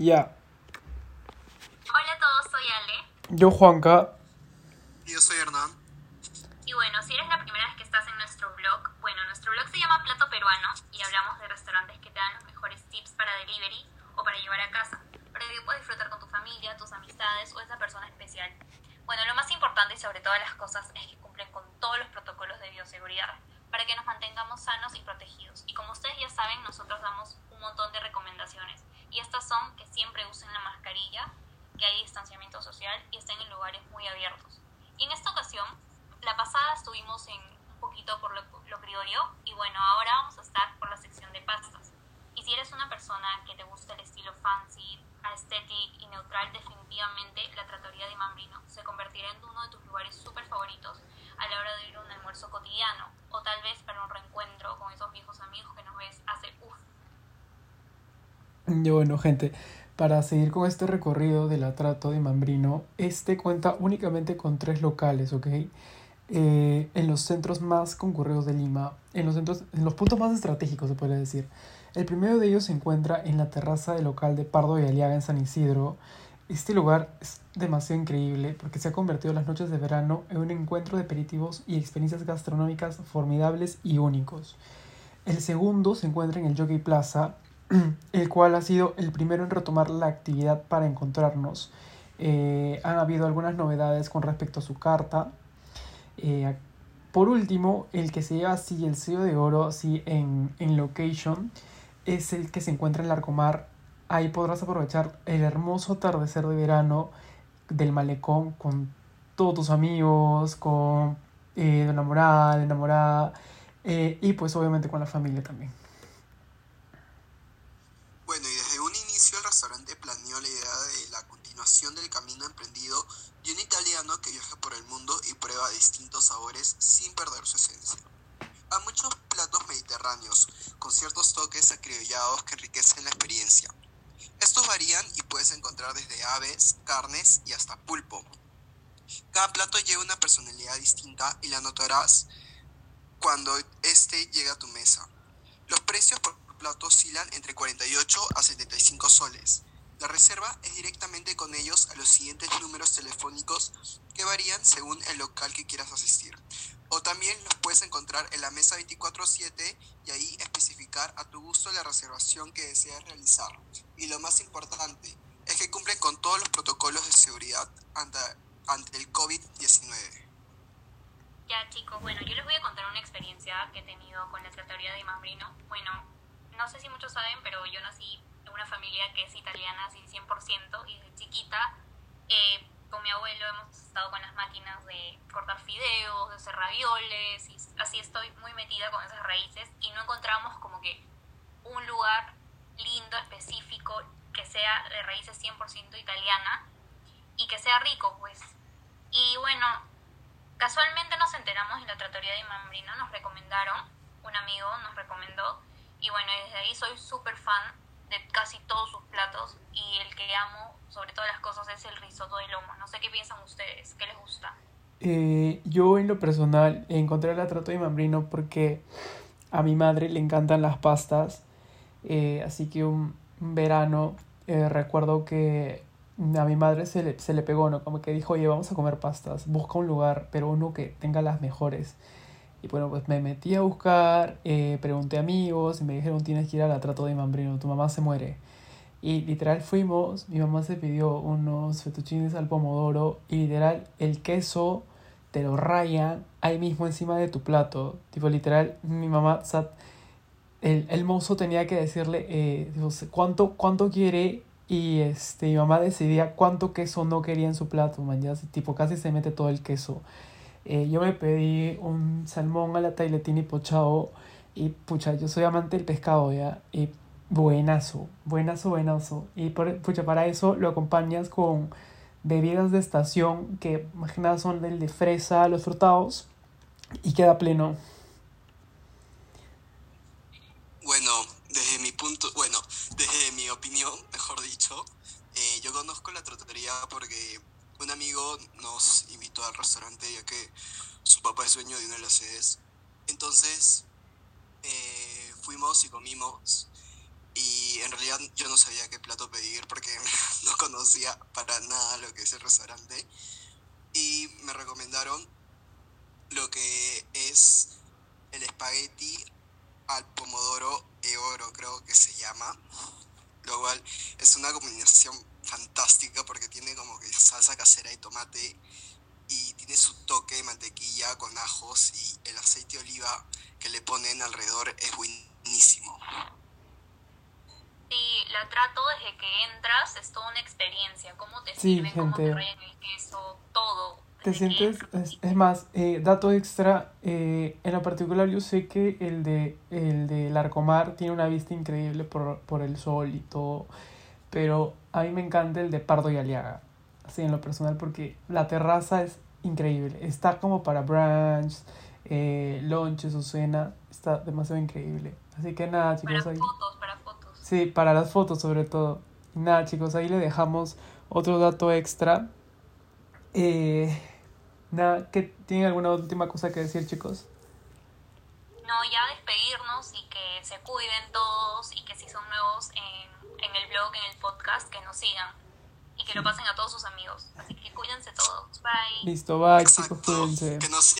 Ya. Hola a todos, soy Ale. Yo, Juanca. Y yo soy Hernán. Y bueno, si eres la primera vez que estás en nuestro blog, bueno, nuestro blog se llama Plato Peruano y hablamos de restaurantes que te dan los mejores tips para delivery o para llevar a casa, para que puedas disfrutar con tu familia, tus amistades o esa persona especial. Bueno, lo más importante y sobre todas las cosas es que cumplen con todos los protocolos de bioseguridad para que nos mantengamos sanos y protegidos. Y como ustedes ya saben, nosotros damos un montón de recomendaciones. Y estas son que siempre usen la mascarilla, que hay distanciamiento social y estén en lugares muy abiertos. Y en esta ocasión, la pasada estuvimos en un poquito por lo, lo criollo y bueno, ahora vamos a estar por la sección de pastas. Y si eres una persona que te gusta el estilo fancy, aesthetic y neutral, definitivamente la Trattoria de Mambrino se convertirá en uno de tus lugares súper favoritos a la hora de ir a un almuerzo cotidiano o tal vez para un reencuentro con esos viejos amigos que nos ves hace uff. Y bueno, gente, para seguir con este recorrido del atrato de Mambrino, este cuenta únicamente con tres locales, ¿ok? Eh, en los centros más concurridos de Lima, en los, centros, en los puntos más estratégicos, se puede decir. El primero de ellos se encuentra en la terraza del local de Pardo y Aliaga en San Isidro. Este lugar es demasiado increíble porque se ha convertido las noches de verano en un encuentro de aperitivos y experiencias gastronómicas formidables y únicos. El segundo se encuentra en el Jockey Plaza, el cual ha sido el primero en retomar la actividad para encontrarnos. Eh, han habido algunas novedades con respecto a su carta. Eh, por último, el que se lleva así el sello de oro así en, en location es el que se encuentra en Larcomar. Ahí podrás aprovechar el hermoso atardecer de verano del malecón con todos tus amigos, con eh, tu enamorada, enamorada eh, y pues obviamente con la familia también. Bueno, y desde un inicio el restaurante planeó la idea de la continuación del camino emprendido de un italiano que viaja por el mundo y prueba distintos sabores sin perder su esencia. Hay muchos platos mediterráneos, con ciertos toques acriollados que enriquecen la experiencia. Estos varían y puedes encontrar desde aves, carnes y hasta pulpo. Cada plato lleva una personalidad distinta y la notarás cuando este llega a tu mesa. Los precios por plato oscilan entre 48 a 75 soles. La reserva es directamente con ellos a los siguientes números telefónicos que varían según el local que quieras asistir. O también los puedes encontrar en la mesa 24/7 y ahí especificar a tu gusto la reservación que deseas realizar. Y lo más importante es que cumplen con todos los protocolos de seguridad ante, ante el COVID-19. Ya chicos, bueno, yo les voy a contar una experiencia que he tenido con la trattoria de Mambrino. Bueno, no sé si muchos saben, pero yo nací en una familia que es italiana, así 100%, y desde chiquita eh, con mi abuelo hemos estado con las máquinas de cortar fideos, de hacer ravioles, y así estoy muy metida con esas raíces y no encontramos como que un lugar lindo, específico, que sea de raíces 100% italiana y que sea rico, pues. Y bueno, casualmente nos enteramos en la trattoria de Mambrino, nos recomendaron, un amigo nos recomendó, y bueno, desde ahí soy súper fan de casi todos sus platos y el que amo sobre todas las cosas es el risotto de lomo. No sé qué piensan ustedes, qué les gusta. Eh, yo en lo personal encontré el atrato de Mambrino porque a mi madre le encantan las pastas, eh, así que un, verano eh, recuerdo que a mi madre se le, se le pegó, ¿no? Como que dijo, oye, vamos a comer pastas, busca un lugar, pero uno que tenga las mejores. Y bueno, pues me metí a buscar, eh, pregunté a amigos y me dijeron tienes que ir al atrato de Mambrino, tu mamá se muere. Y literal fuimos, mi mamá se pidió unos fettuccines al pomodoro y literal el queso te lo rayan ahí mismo encima de tu plato. Tipo literal, mi mamá, el, el mozo tenía que decirle eh, cuánto, cuánto quiere y este, mi mamá decidía cuánto queso no quería en su plato, man, ya, tipo casi se mete todo el queso. Eh, yo me pedí un salmón a la tailetina y pochado. Y pucha, yo soy amante del pescado, ¿ya? Y buenazo, buenazo, buenazo. Y por, pucha, para eso lo acompañas con bebidas de estación que más que son del de fresa, los frutados. Y queda pleno. Bueno, desde mi punto, bueno, desde mi opinión, mejor dicho, eh, yo conozco la tratoría porque un amigo nos invitó al restaurante ya que su papá es dueño de una de las sedes. Entonces eh, fuimos y comimos y en realidad yo no sabía qué plato pedir porque conocía para nada lo que es el restaurante y me recomendaron lo que es el espagueti al pomodoro e oro, creo que se llama. Lo cual es una combinación fantástica porque tiene como que salsa casera y tomate y tiene su toque de mantequilla con ajos y el aceite de oliva que le ponen alrededor es buenísimo. Sí, la trato desde que entras, es toda una experiencia, cómo te Sí, sirven, cómo te gente. rayan el queso, todo. Te sientes, es, es más, eh, dato extra, eh, en lo particular yo sé que el de el de Larcomar tiene una vista increíble por, por el sol y todo, pero a mí me encanta el de Pardo y Aliaga, así en lo personal, porque la terraza es increíble, está como para brunch, eh, lunches o cena, está demasiado increíble. Así que nada Para chicos, ahí... fotos, para fotos. Sí, para las fotos sobre todo. Y nada, chicos, ahí le dejamos otro dato extra. Eh, nada, ¿qué, ¿tienen alguna última cosa que decir, chicos? No, ya despedirnos y que se cuiden todos y que si son nuevos en, en el blog, en el podcast, que nos sigan y que lo pasen a todos sus amigos. Así que cuídense todos. Bye. Listo, bye, chicos, Exacto, cuídense. que nos